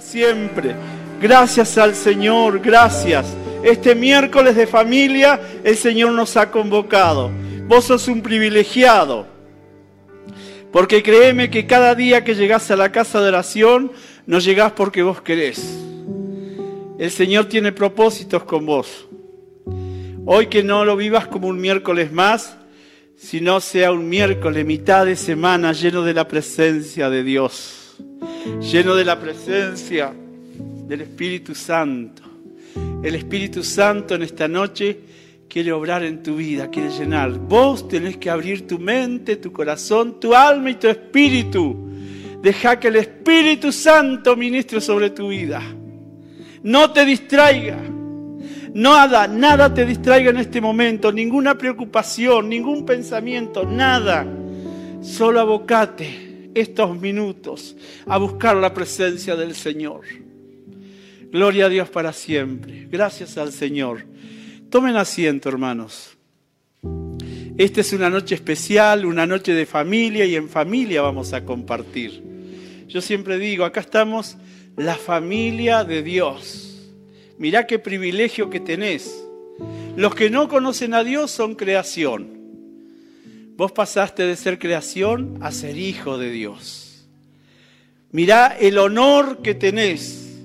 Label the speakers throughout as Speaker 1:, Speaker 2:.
Speaker 1: Siempre. Gracias al Señor, gracias. Este miércoles de familia el Señor nos ha convocado. Vos sos un privilegiado. Porque créeme que cada día que llegás a la casa de oración, no llegás porque vos querés. El Señor tiene propósitos con vos. Hoy que no lo vivas como un miércoles más, sino sea un miércoles, mitad de semana, lleno de la presencia de Dios, lleno de la presencia del Espíritu Santo. El Espíritu Santo en esta noche quiere obrar en tu vida, quiere llenar. Vos tenés que abrir tu mente, tu corazón, tu alma y tu espíritu. Deja que el Espíritu Santo ministre sobre tu vida. No te distraiga. Nada, nada te distraiga en este momento, ninguna preocupación, ningún pensamiento, nada. Solo abocate estos minutos a buscar la presencia del Señor. Gloria a Dios para siempre. Gracias al Señor. Tomen asiento, hermanos. Esta es una noche especial, una noche de familia y en familia vamos a compartir. Yo siempre digo, acá estamos la familia de Dios. Mirá qué privilegio que tenés. Los que no conocen a Dios son creación. Vos pasaste de ser creación a ser hijo de Dios. Mirá el honor que tenés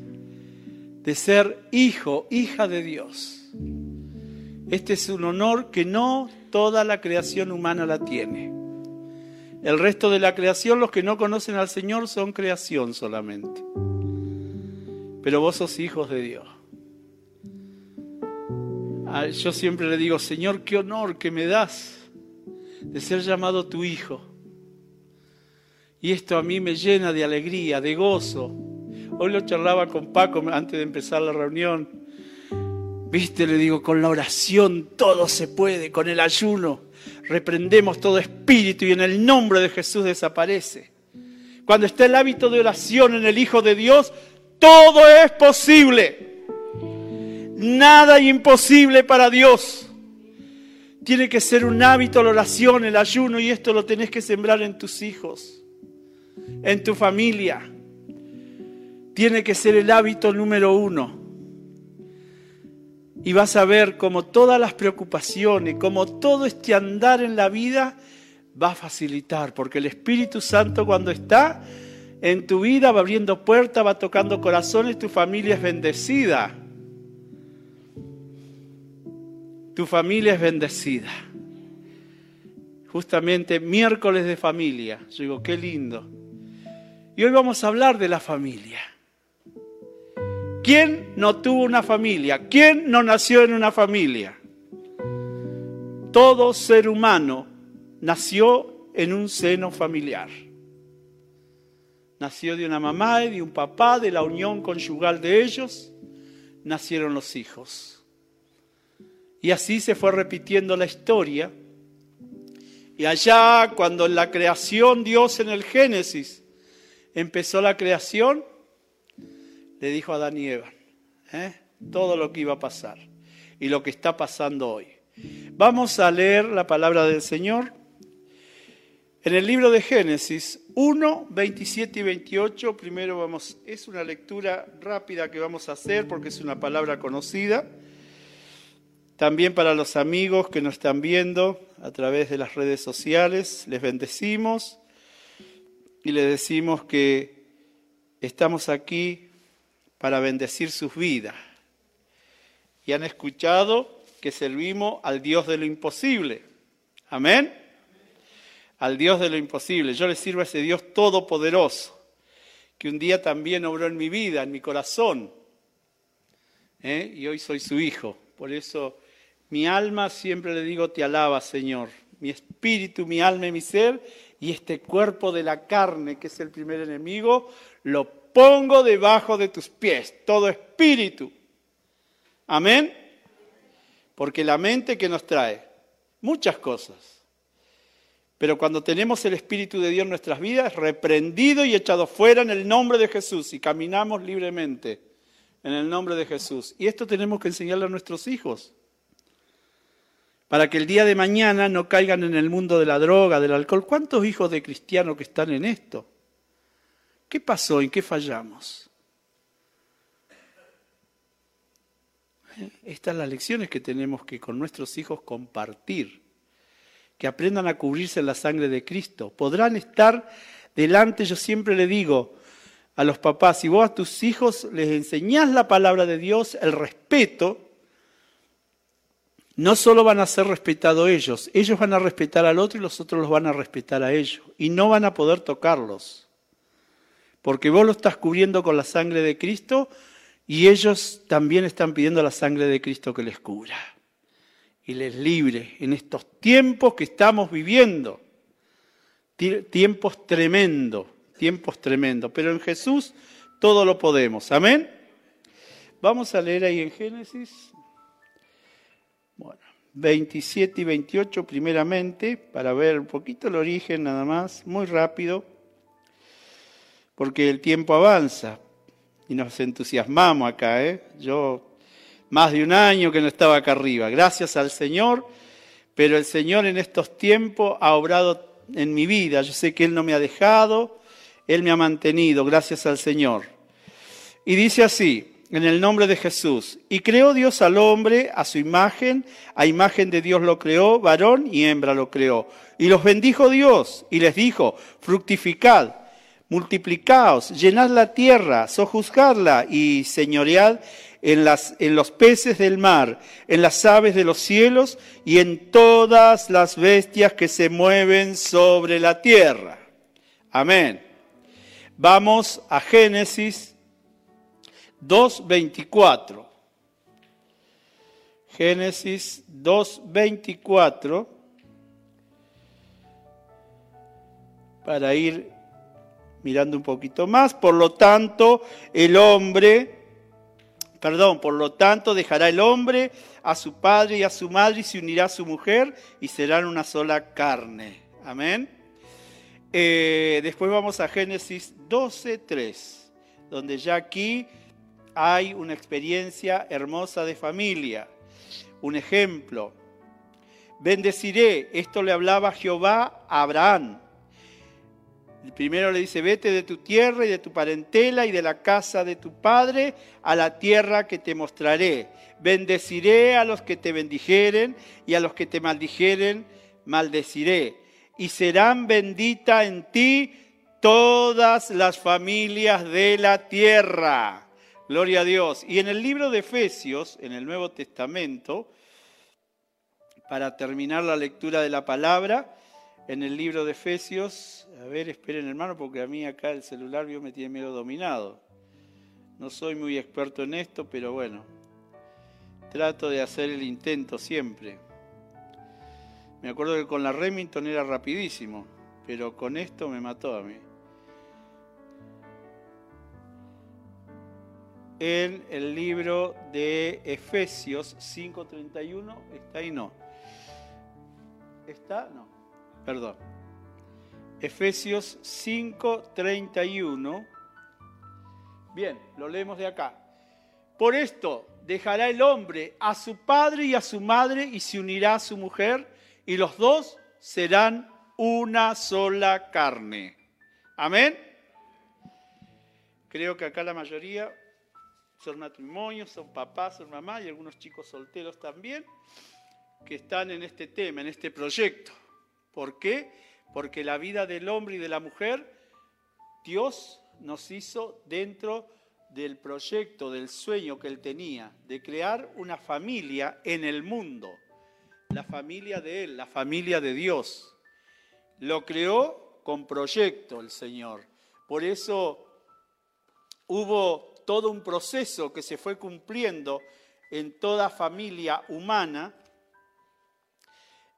Speaker 1: de ser hijo, hija de Dios. Este es un honor que no toda la creación humana la tiene. El resto de la creación, los que no conocen al Señor, son creación solamente. Pero vos sos hijos de Dios. Ah, yo siempre le digo, Señor, qué honor que me das de ser llamado tu hijo. Y esto a mí me llena de alegría, de gozo. Hoy lo charlaba con Paco antes de empezar la reunión. Viste, le digo, con la oración todo se puede, con el ayuno reprendemos todo espíritu y en el nombre de Jesús desaparece. Cuando está el hábito de oración en el Hijo de Dios, todo es posible. Nada imposible para Dios. Tiene que ser un hábito la oración, el ayuno, y esto lo tenés que sembrar en tus hijos, en tu familia. Tiene que ser el hábito número uno. Y vas a ver cómo todas las preocupaciones, como todo este andar en la vida va a facilitar, porque el Espíritu Santo cuando está en tu vida va abriendo puertas, va tocando corazones, tu familia es bendecida. Tu familia es bendecida. Justamente miércoles de familia. Yo digo, qué lindo. Y hoy vamos a hablar de la familia. ¿Quién no tuvo una familia? ¿Quién no nació en una familia? Todo ser humano nació en un seno familiar. Nació de una mamá y de un papá, de la unión conyugal de ellos, nacieron los hijos. Y así se fue repitiendo la historia. Y allá, cuando en la creación Dios en el Génesis empezó la creación, le dijo a Adán y Eva ¿eh? todo lo que iba a pasar y lo que está pasando hoy. Vamos a leer la palabra del Señor en el libro de Génesis 1, 27 y 28. Primero vamos, es una lectura rápida que vamos a hacer porque es una palabra conocida. También para los amigos que nos están viendo a través de las redes sociales, les bendecimos y les decimos que estamos aquí para bendecir sus vidas. Y han escuchado que servimos al Dios de lo imposible. Amén. Al Dios de lo imposible. Yo le sirvo a ese Dios todopoderoso, que un día también obró en mi vida, en mi corazón. ¿eh? Y hoy soy su hijo. Por eso mi alma, siempre le digo, te alaba, Señor. Mi espíritu, mi alma y mi ser, y este cuerpo de la carne, que es el primer enemigo, lo pongo debajo de tus pies, todo espíritu. Amén. Porque la mente que nos trae muchas cosas. Pero cuando tenemos el Espíritu de Dios en nuestras vidas, reprendido y echado fuera en el nombre de Jesús y caminamos libremente en el nombre de Jesús. Y esto tenemos que enseñarle a nuestros hijos para que el día de mañana no caigan en el mundo de la droga, del alcohol. ¿Cuántos hijos de cristianos que están en esto? ¿Qué pasó? ¿En qué fallamos? Eh, estas son las lecciones que tenemos que con nuestros hijos compartir, que aprendan a cubrirse en la sangre de Cristo. Podrán estar delante, yo siempre le digo a los papás, si vos a tus hijos les enseñás la palabra de Dios, el respeto, no solo van a ser respetados ellos, ellos van a respetar al otro y los otros los van a respetar a ellos. Y no van a poder tocarlos. Porque vos lo estás cubriendo con la sangre de Cristo y ellos también están pidiendo la sangre de Cristo que les cubra y les libre en estos tiempos que estamos viviendo. Tiempos tremendos, tiempos tremendos. Pero en Jesús todo lo podemos. Amén. Vamos a leer ahí en Génesis bueno, 27 y 28 primeramente, para ver un poquito el origen nada más, muy rápido, porque el tiempo avanza y nos entusiasmamos acá. ¿eh? Yo más de un año que no estaba acá arriba, gracias al Señor, pero el Señor en estos tiempos ha obrado en mi vida. Yo sé que Él no me ha dejado, Él me ha mantenido, gracias al Señor. Y dice así, en el nombre de Jesús. Y creó Dios al hombre a su imagen, a imagen de Dios lo creó, varón y hembra lo creó. Y los bendijo Dios y les dijo, fructificad, multiplicaos, llenad la tierra, sojuzgadla y señoread en, las, en los peces del mar, en las aves de los cielos y en todas las bestias que se mueven sobre la tierra. Amén. Vamos a Génesis 2.24. Génesis 2.24. Para ir mirando un poquito más. Por lo tanto, el hombre, perdón, por lo tanto dejará el hombre a su padre y a su madre y se unirá a su mujer y serán una sola carne. Amén. Eh, después vamos a Génesis 12.3, donde ya aquí hay una experiencia hermosa de familia. Un ejemplo, bendeciré, esto le hablaba Jehová a Abraham. El primero le dice, vete de tu tierra y de tu parentela y de la casa de tu padre a la tierra que te mostraré. Bendeciré a los que te bendijeren y a los que te maldijeren, maldeciré. Y serán benditas en ti todas las familias de la tierra. Gloria a Dios. Y en el libro de Efesios, en el Nuevo Testamento, para terminar la lectura de la palabra, en el libro de Efesios, a ver, esperen hermano, porque a mí acá el celular me tiene miedo dominado. No soy muy experto en esto, pero bueno, trato de hacer el intento siempre. Me acuerdo que con la Remington era rapidísimo, pero con esto me mató a mí. En el libro de Efesios 5.31. ¿Está ahí? No. ¿Está? No. Perdón. Efesios 5.31. Bien, lo leemos de acá. Por esto dejará el hombre a su padre y a su madre y se unirá a su mujer y los dos serán una sola carne. Amén. Creo que acá la mayoría son matrimonios, son papás, son mamás y algunos chicos solteros también que están en este tema, en este proyecto. ¿Por qué? Porque la vida del hombre y de la mujer, Dios nos hizo dentro del proyecto, del sueño que él tenía, de crear una familia en el mundo, la familia de él, la familia de Dios. Lo creó con proyecto el Señor. Por eso hubo todo un proceso que se fue cumpliendo en toda familia humana,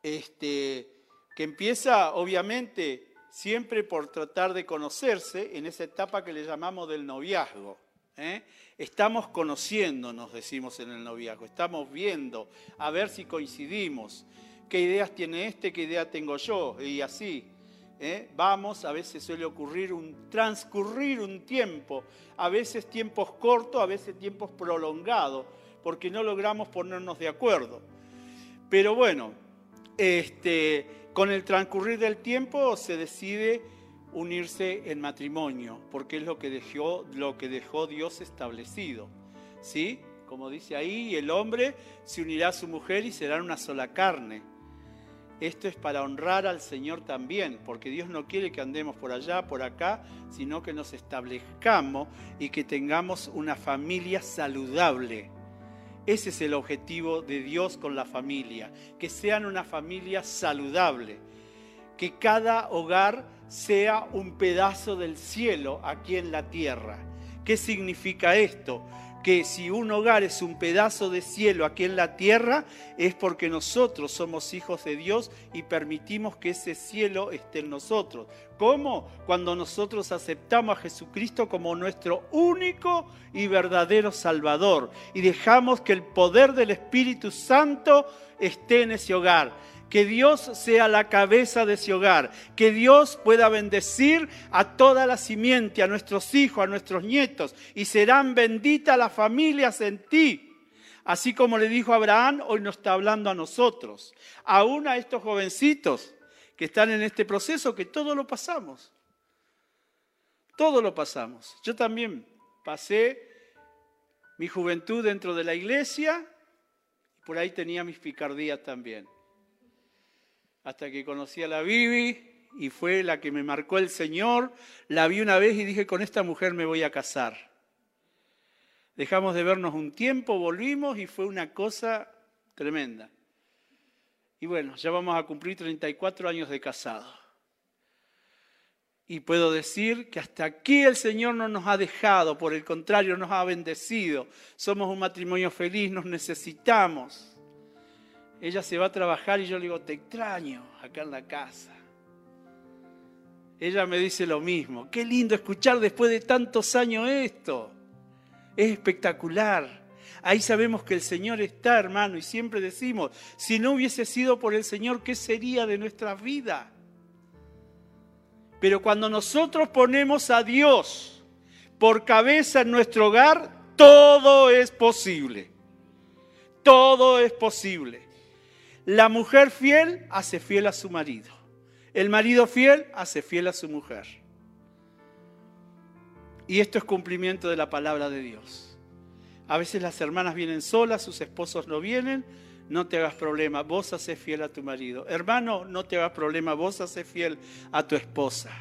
Speaker 1: este, que empieza obviamente siempre por tratar de conocerse en esa etapa que le llamamos del noviazgo. ¿eh? Estamos conociéndonos, decimos en el noviazgo, estamos viendo a ver si coincidimos, qué ideas tiene este, qué idea tengo yo, y así. ¿Eh? Vamos, a veces suele ocurrir un transcurrir un tiempo, a veces tiempos cortos, a veces tiempos prolongados, porque no logramos ponernos de acuerdo. Pero bueno, este, con el transcurrir del tiempo se decide unirse en matrimonio, porque es lo que dejó, lo que dejó Dios establecido. ¿sí? como dice ahí, el hombre se unirá a su mujer y serán una sola carne. Esto es para honrar al Señor también, porque Dios no quiere que andemos por allá, por acá, sino que nos establezcamos y que tengamos una familia saludable. Ese es el objetivo de Dios con la familia, que sean una familia saludable, que cada hogar sea un pedazo del cielo aquí en la tierra. ¿Qué significa esto? Que si un hogar es un pedazo de cielo aquí en la tierra, es porque nosotros somos hijos de Dios y permitimos que ese cielo esté en nosotros. ¿Cómo? Cuando nosotros aceptamos a Jesucristo como nuestro único y verdadero Salvador y dejamos que el poder del Espíritu Santo esté en ese hogar que Dios sea la cabeza de ese hogar, que Dios pueda bendecir a toda la simiente, a nuestros hijos, a nuestros nietos, y serán benditas las familias en ti. Así como le dijo Abraham, hoy nos está hablando a nosotros, aún a estos jovencitos que están en este proceso, que todo lo pasamos. Todo lo pasamos. Yo también pasé mi juventud dentro de la iglesia por ahí tenía mis picardías también hasta que conocí a la Bibi y fue la que me marcó el Señor. La vi una vez y dije, con esta mujer me voy a casar. Dejamos de vernos un tiempo, volvimos y fue una cosa tremenda. Y bueno, ya vamos a cumplir 34 años de casado. Y puedo decir que hasta aquí el Señor no nos ha dejado, por el contrario, nos ha bendecido. Somos un matrimonio feliz, nos necesitamos. Ella se va a trabajar y yo le digo, te extraño acá en la casa. Ella me dice lo mismo. Qué lindo escuchar después de tantos años esto. Es espectacular. Ahí sabemos que el Señor está, hermano, y siempre decimos, si no hubiese sido por el Señor, ¿qué sería de nuestra vida? Pero cuando nosotros ponemos a Dios por cabeza en nuestro hogar, todo es posible. Todo es posible. La mujer fiel hace fiel a su marido. El marido fiel hace fiel a su mujer. Y esto es cumplimiento de la palabra de Dios. A veces las hermanas vienen solas, sus esposos no vienen, no te hagas problema, vos haces fiel a tu marido. Hermano, no te hagas problema, vos haces fiel a tu esposa.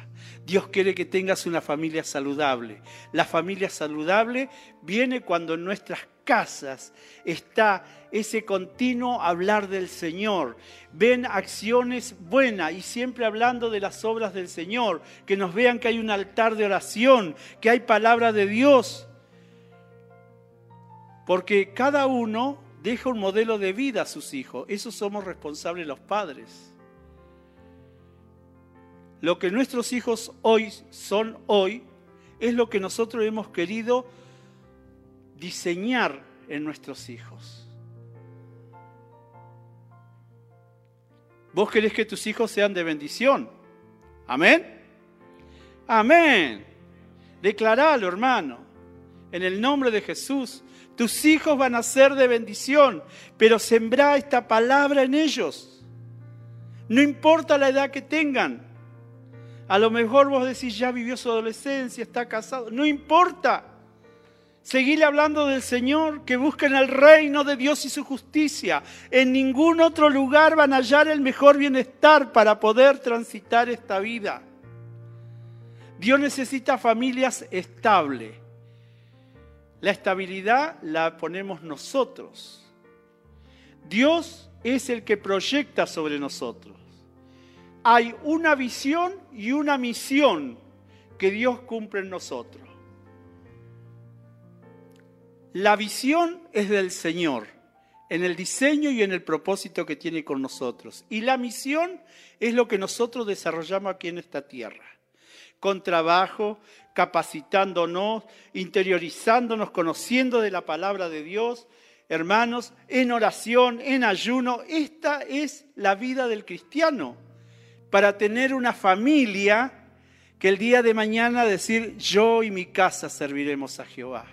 Speaker 1: Dios quiere que tengas una familia saludable. La familia saludable viene cuando en nuestras casas está ese continuo hablar del Señor. Ven acciones buenas y siempre hablando de las obras del Señor. Que nos vean que hay un altar de oración, que hay palabra de Dios. Porque cada uno deja un modelo de vida a sus hijos. Eso somos responsables los padres. Lo que nuestros hijos hoy son hoy es lo que nosotros hemos querido diseñar en nuestros hijos. Vos querés que tus hijos sean de bendición. Amén. Amén. Declaralo, hermano. En el nombre de Jesús. Tus hijos van a ser de bendición, pero sembrá esta palabra en ellos. No importa la edad que tengan. A lo mejor vos decís, ya vivió su adolescencia, está casado. No importa. Seguirle hablando del Señor, que busquen el reino de Dios y su justicia. En ningún otro lugar van a hallar el mejor bienestar para poder transitar esta vida. Dios necesita familias estables. La estabilidad la ponemos nosotros. Dios es el que proyecta sobre nosotros. Hay una visión y una misión que Dios cumple en nosotros. La visión es del Señor, en el diseño y en el propósito que tiene con nosotros. Y la misión es lo que nosotros desarrollamos aquí en esta tierra, con trabajo, capacitándonos, interiorizándonos, conociendo de la palabra de Dios, hermanos, en oración, en ayuno. Esta es la vida del cristiano, para tener una familia que el día de mañana decir, yo y mi casa serviremos a Jehová.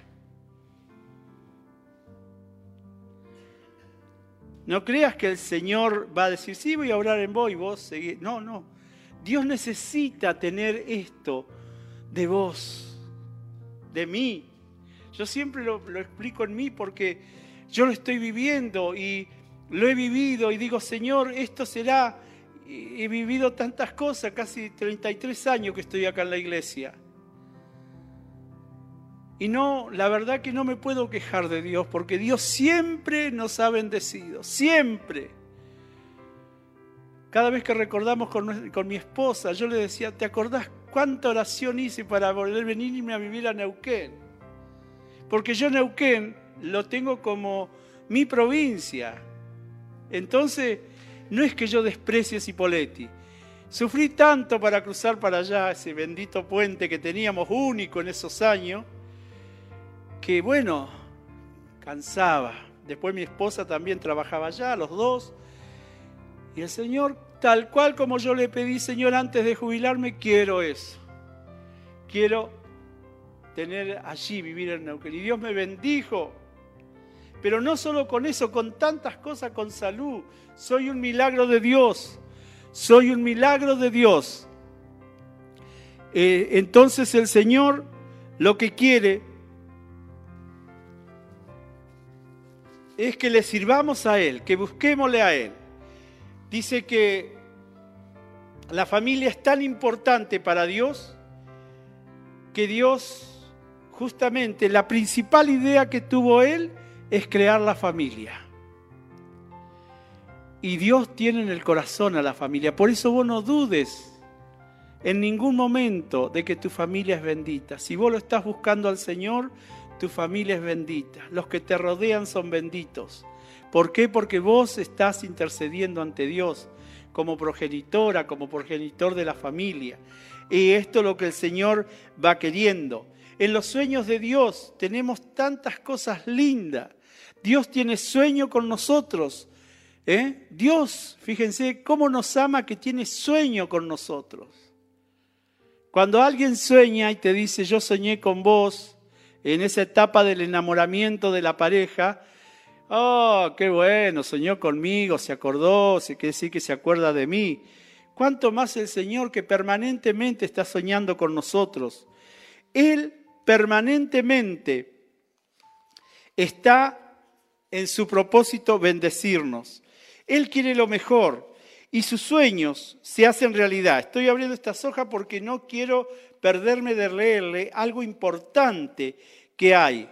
Speaker 1: No creas que el Señor va a decir, sí, voy a orar en vos y vos seguís. No, no. Dios necesita tener esto de vos, de mí. Yo siempre lo, explico en mí porque yo lo estoy viviendo y lo he vivido y digo, Señor, esto será, he vivido tantas cosas, casi 33 años que estoy acá en la iglesia. Y no, la verdad que no me puedo quejar de Dios, porque Dios siempre nos ha bendecido, siempre. Cada vez que recordamos con, mi esposa, yo le decía, ¿te acordás cuánta oración hice para volver venirme a vivir a Neuquén? Porque yo Neuquén lo tengo como mi provincia. Entonces, no es que yo desprecie Cipoletti. Sufrí tanto para cruzar para allá ese bendito puente que teníamos único en esos años, que bueno, cansaba. Después mi esposa también trabajaba allá, los dos. Y el Señor, tal cual como yo le pedí, Señor, antes de jubilarme, quiero eso. Quiero tener allí, vivir en Neuquén. Y Dios me bendijo. Pero no solo con eso, con tantas cosas, con salud. Soy un milagro de Dios. Soy un milagro de Dios. Eh, entonces el Señor lo que quiere es que le sirvamos a Él, que busquémosle a Él dice que la familia es tan importante para Dios que Dios, justamente, la principal idea que tuvo Él es crear la familia. Y Dios tiene en el corazón a la familia. Por eso vos no dudes en ningún momento de que tu familia es bendita. Si vos lo estás buscando al Señor, tu familia es bendita. Los que te rodean son benditos. ¿Por qué? Porque vos estás intercediendo ante Dios como progenitora, como progenitor de la familia. Y esto es lo que el Señor va queriendo. En los sueños de Dios tenemos tantas cosas lindas. Dios tiene sueño con nosotros. ¿eh? Dios, fíjense cómo nos ama que tiene sueño con nosotros. Cuando alguien sueña y te dice, yo soñé con vos, en esa etapa del enamoramiento de la pareja, Oh, qué bueno, soñó conmigo, se acordó, se quiere decir que se acuerda de mí. ¿Cuánto más el Señor que permanentemente está soñando con nosotros? Él permanentemente está en su propósito bendecirnos. Él quiere lo mejor y sus sueños se hacen realidad. Estoy abriendo esta hoja porque no quiero perderme de leerle algo importante que hay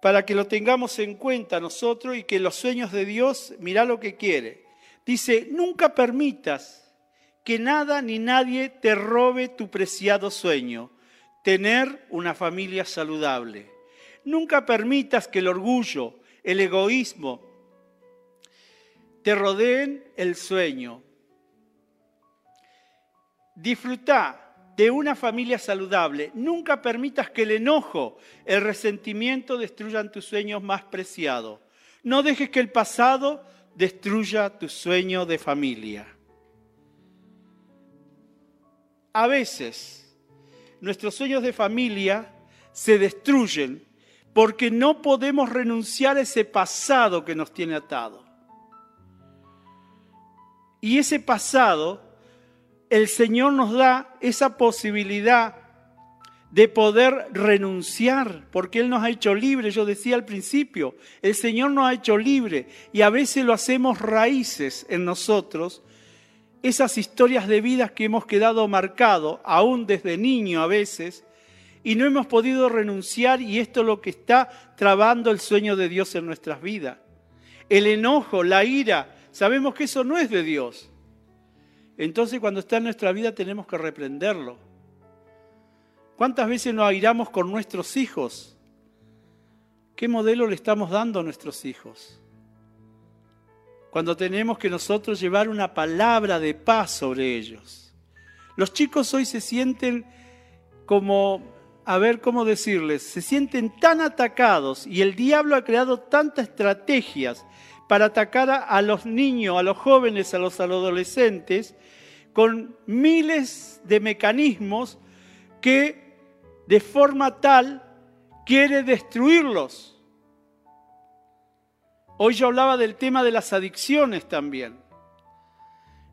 Speaker 1: para que lo tengamos en cuenta nosotros y que los sueños de Dios, mira lo que quiere. Dice, nunca permitas que nada ni nadie te robe tu preciado sueño, tener una familia saludable. Nunca permitas que el orgullo, el egoísmo, te rodeen el sueño. Disfruta de una familia saludable. Nunca permitas que el enojo, el resentimiento destruyan tus sueños más preciados. No dejes que el pasado destruya tu sueño de familia. A veces nuestros sueños de familia se destruyen porque no podemos renunciar a ese pasado que nos tiene atado. Y ese pasado el Señor nos da esa posibilidad de poder renunciar, porque Él nos ha hecho libre. Yo decía al principio, el Señor nos ha hecho libre y a veces lo hacemos raíces en nosotros, esas historias de vidas que hemos quedado marcados, aún desde niño a veces, y no hemos podido renunciar y esto es lo que está trabando el sueño de Dios en nuestras vidas. El enojo, la ira, sabemos que eso no es de Dios. Entonces cuando está en nuestra vida tenemos que reprenderlo. ¿Cuántas veces nos airamos con nuestros hijos? ¿Qué modelo le estamos dando a nuestros hijos? Cuando tenemos que nosotros llevar una palabra de paz sobre ellos. Los chicos hoy se sienten como, a ver cómo decirles, se sienten tan atacados y el diablo ha creado tantas estrategias para atacar a, los niños, a los jóvenes, a los adolescentes, con miles de mecanismos que de forma tal quiere destruirlos. Hoy yo hablaba del tema de las adicciones también.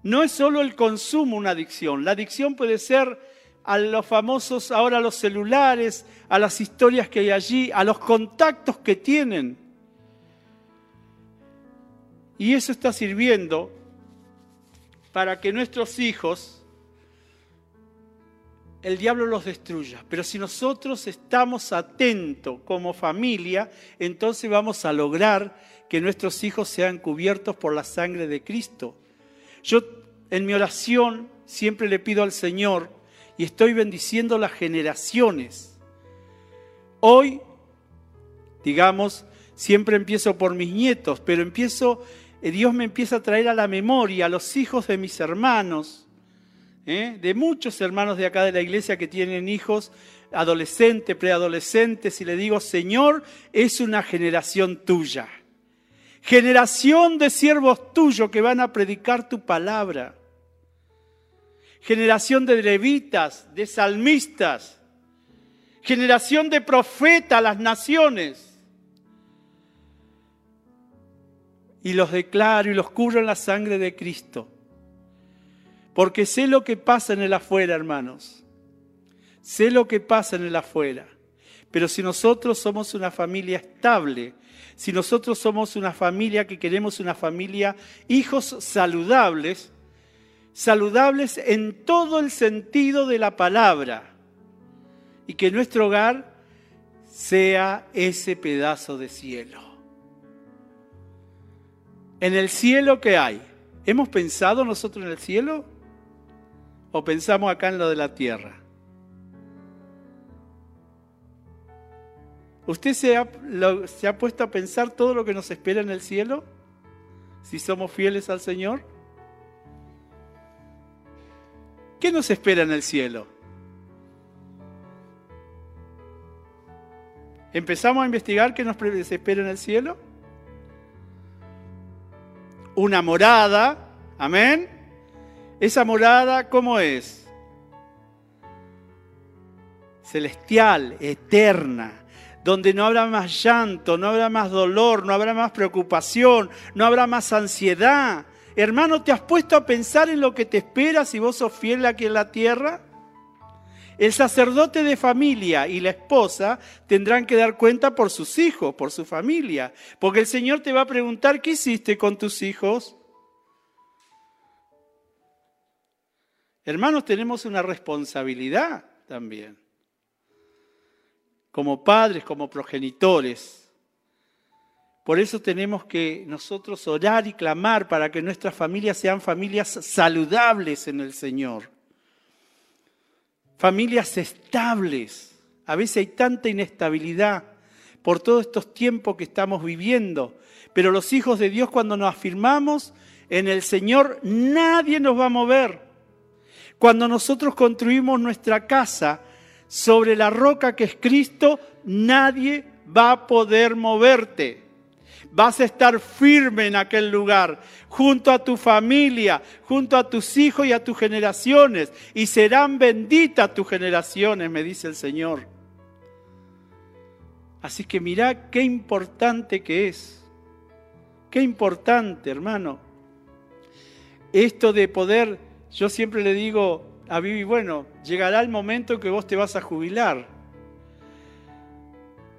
Speaker 1: No es solo el consumo una adicción, la adicción puede ser a los famosos, ahora a los celulares, a las historias que hay allí, a los contactos que tienen. Y eso está sirviendo para que nuestros hijos, el diablo los destruya. Pero si nosotros estamos atentos como familia, entonces vamos a lograr que nuestros hijos sean cubiertos por la sangre de Cristo. Yo en mi oración siempre le pido al Señor y estoy bendiciendo las generaciones. Hoy, digamos, siempre empiezo por mis nietos, pero empiezo eh, Dios me empieza a traer a la memoria a los hijos de mis hermanos, ¿eh? de muchos hermanos de acá de la iglesia que tienen hijos adolescentes, preadolescentes, y le digo, Señor, es una generación tuya. Generación de siervos tuyos que van a predicar tu palabra. Generación de levitas, de salmistas. Generación de profetas las naciones y los declaro y los cubro en la sangre de Cristo. Porque sé lo que pasa en el afuera, hermanos. Sé lo que pasa en el afuera. Pero si nosotros somos una familia estable, si nosotros somos una familia que queremos una familia, hijos saludables, saludables en todo el sentido de la palabra, y que nuestro hogar sea ese pedazo de cielo. En el cielo, ¿qué hay? ¿Hemos pensado nosotros en el cielo? ¿O pensamos acá en lo de la tierra? ¿Usted se ha, se ha puesto a pensar todo lo que nos espera en el cielo? Si somos fieles al Señor. ¿Qué nos espera en el cielo? ¿Empezamos a investigar qué nos espera en el cielo? una morada, amén. Esa morada, ¿cómo es? Celestial, eterna, donde no habrá más llanto, no habrá más dolor, no habrá más preocupación, no habrá más ansiedad. Hermano, ¿te has puesto a pensar en lo que te espera si vos sos fiel aquí en la tierra? El sacerdote de familia y la esposa tendrán que dar cuenta por sus hijos, por su familia, porque el Señor te va a preguntar, ¿qué hiciste con tus hijos? Hermanos, tenemos una responsabilidad también, como padres, como progenitores. Por eso tenemos que nosotros orar y clamar para que nuestras familias sean familias saludables en el Señor familias estables. A veces hay tanta inestabilidad por todos estos tiempos que estamos viviendo. Pero los hijos de Dios cuando nos afirmamos en el Señor, nadie nos va a mover. Cuando nosotros construimos nuestra casa sobre la roca que es Cristo, nadie va a poder moverte. Vas a estar firme en aquel lugar, junto a tu familia, junto a tus hijos y a tus generaciones, y serán benditas tus generaciones, me dice el Señor. Así que mira qué importante que es, qué importante, hermano. Esto de poder, yo siempre le digo a Vivi, bueno, llegará el momento que vos te vas a jubilar.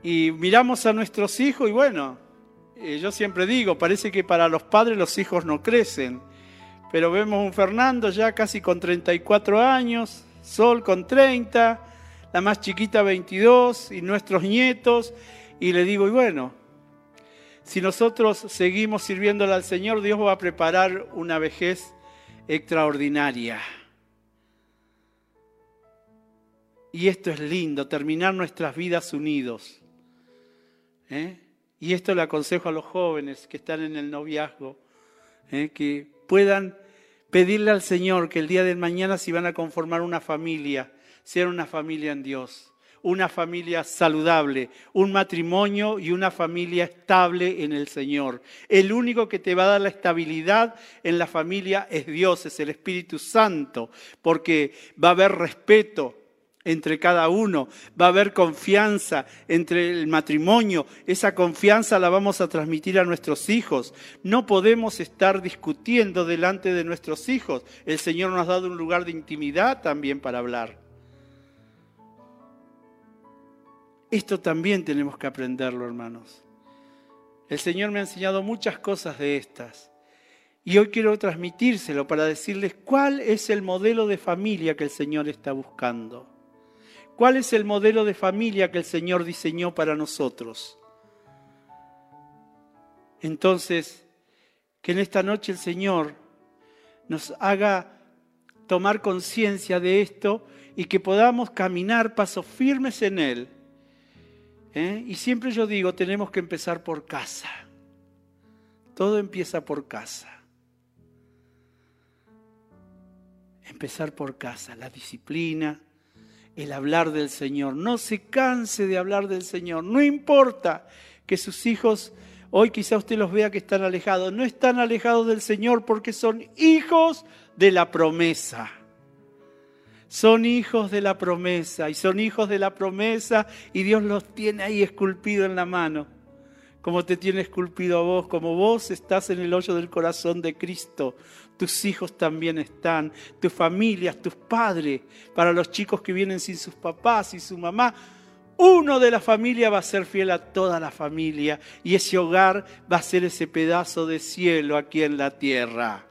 Speaker 1: Y miramos a nuestros hijos y bueno, eh, yo siempre digo, parece que para los padres los hijos no crecen, pero vemos un Fernando ya casi con 34 años, Sol con 30, la más chiquita 22 y nuestros nietos, y le digo, y bueno, si nosotros seguimos sirviéndole al Señor, Dios va a preparar una vejez extraordinaria. Y esto es lindo, terminar nuestras vidas unidos. ¿Eh? Y esto le aconsejo a los jóvenes que están en el noviazgo, ¿eh? que puedan pedirle al Señor que el día de mañana si van a conformar una familia, sea una familia en Dios, una familia saludable, un matrimonio y una familia estable en el Señor. El único que te va a dar la estabilidad en la familia es Dios, es el Espíritu Santo, porque va a haber respeto, entre cada uno, va a haber confianza entre el matrimonio, esa confianza la vamos a transmitir a nuestros hijos. No podemos estar discutiendo delante de nuestros hijos. El Señor nos ha dado un lugar de intimidad también para hablar. Esto también tenemos que aprenderlo, hermanos. El Señor me ha enseñado muchas cosas de estas. Y hoy quiero transmitírselo para decirles cuál es el modelo de familia que el Señor está buscando. ¿Cuál es el modelo de familia que el Señor diseñó para nosotros? Entonces, que en esta noche el Señor nos haga tomar conciencia de esto y que podamos caminar pasos firmes en Él. ¿Eh? Y siempre yo digo, tenemos que empezar por casa. Todo empieza por casa. Empezar por casa, la disciplina, el hablar del Señor. No se canse de hablar del Señor. No importa que sus hijos, hoy quizá usted los vea que están alejados, no están alejados del Señor porque son hijos de la promesa. Son hijos de la promesa y son hijos de la promesa y Dios los tiene ahí esculpido en la mano, como te tiene esculpido a vos, como vos estás en el hoyo del corazón de Cristo. Tus hijos también están, tus familias, tus padres, para los chicos que vienen sin sus papás y su mamá. Uno de la familia va a ser fiel a toda la familia y ese hogar va a ser ese pedazo de cielo aquí en la tierra.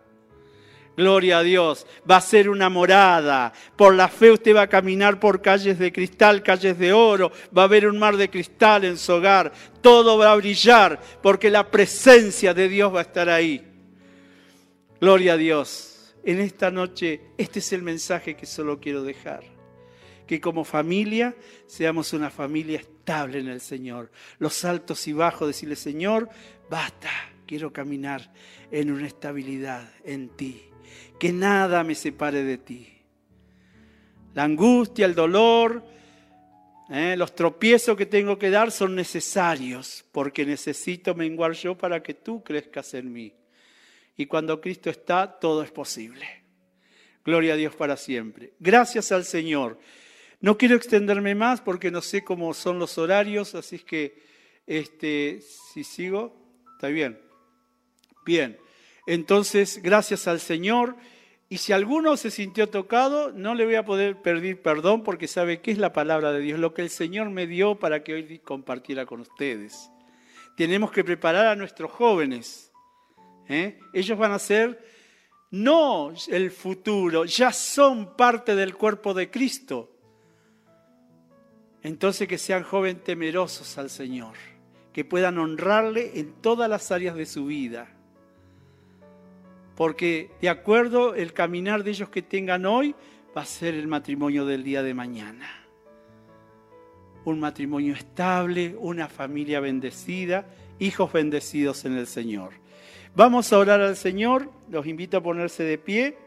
Speaker 1: Gloria a Dios. Va a ser una morada. Por la fe usted va a caminar por calles de cristal, calles de oro. Va a haber un mar de cristal en su hogar. Todo va a brillar porque la presencia de Dios va a estar ahí. Gloria a Dios. En esta noche, este es el mensaje que solo quiero dejar. Que como familia seamos una familia estable en el Señor. Los altos y bajos, decirle, Señor, basta, quiero caminar en una estabilidad en ti que nada me separe de ti. La angustia, el dolor, eh, los tropiezos que tengo que dar son necesarios porque necesito menguar yo para que tú crezcas en mí. Y cuando Cristo está, todo es posible. Gloria a Dios para siempre. Gracias al Señor. No quiero extenderme más porque no sé cómo son los horarios, así es que este, si sigo, está bien. Bien. Entonces, gracias al Señor. Y si alguno se sintió tocado, no le voy a poder pedir perdón porque sabe que es la palabra de Dios, lo que el Señor me dio para que hoy compartiera con ustedes. Tenemos que preparar a nuestros jóvenes. ¿eh? Ellos van a ser no el futuro, ya son parte del cuerpo de Cristo. Entonces que sean jóvenes temerosos al Señor, que puedan honrarle en todas las áreas de su vida porque de acuerdo el caminar de ellos que tengan hoy va a ser el matrimonio del día de mañana. Un matrimonio estable, una familia bendecida, hijos bendecidos en el Señor. Vamos a orar al Señor, los invito a ponerse de pie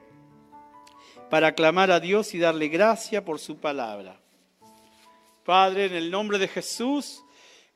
Speaker 1: para clamar a Dios y darle gracia por su palabra. Padre, en el nombre de Jesús,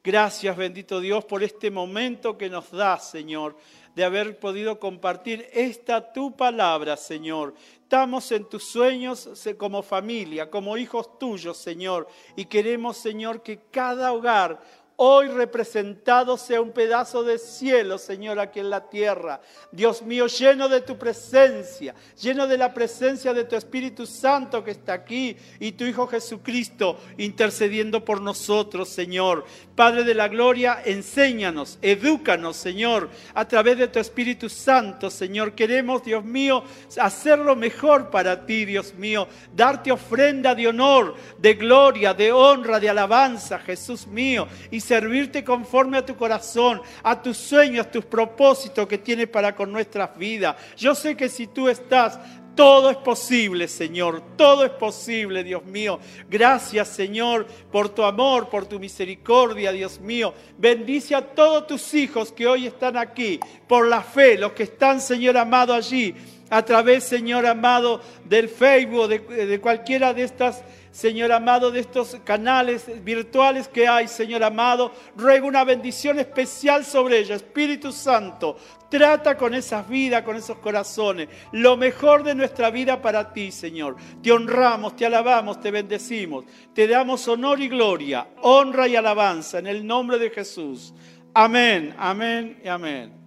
Speaker 1: gracias bendito Dios por este momento que nos das, Señor de haber podido compartir esta tu palabra, Señor. Estamos en tus sueños como familia, como hijos tuyos, Señor, y queremos, Señor, que cada hogar hoy representado sea un pedazo de cielo, Señor, aquí en la tierra. Dios mío, lleno de tu presencia, lleno de la presencia de tu Espíritu Santo que está aquí y tu Hijo Jesucristo intercediendo por nosotros, Señor. Padre de la gloria, enséñanos, edúcanos, Señor, a través de tu Espíritu Santo, Señor. Queremos, Dios mío, hacerlo mejor para ti, Dios mío. Darte ofrenda de honor, de gloria, de honra, de alabanza, Jesús mío. Y servirte conforme a tu corazón, a tus sueños, a tus propósitos que tienes para con nuestras vidas. Yo sé que si tú estás todo es posible, Señor. Todo es posible, Dios mío. Gracias, Señor, por tu amor, por tu misericordia, Dios mío. Bendice a todos tus hijos que hoy están aquí, por la fe, los que están, Señor amado, allí, a través, Señor amado, del Facebook, de, de cualquiera de estas Señor amado, de estos canales virtuales que hay, Señor amado. Ruego una bendición especial sobre ellos. Espíritu Santo, trata con esas vidas, con esos corazones. Lo mejor de nuestra vida para ti, Señor. Te honramos, te alabamos, te bendecimos. Te damos honor y gloria, honra y alabanza en el nombre de Jesús. Amén, amén y amén. Amén.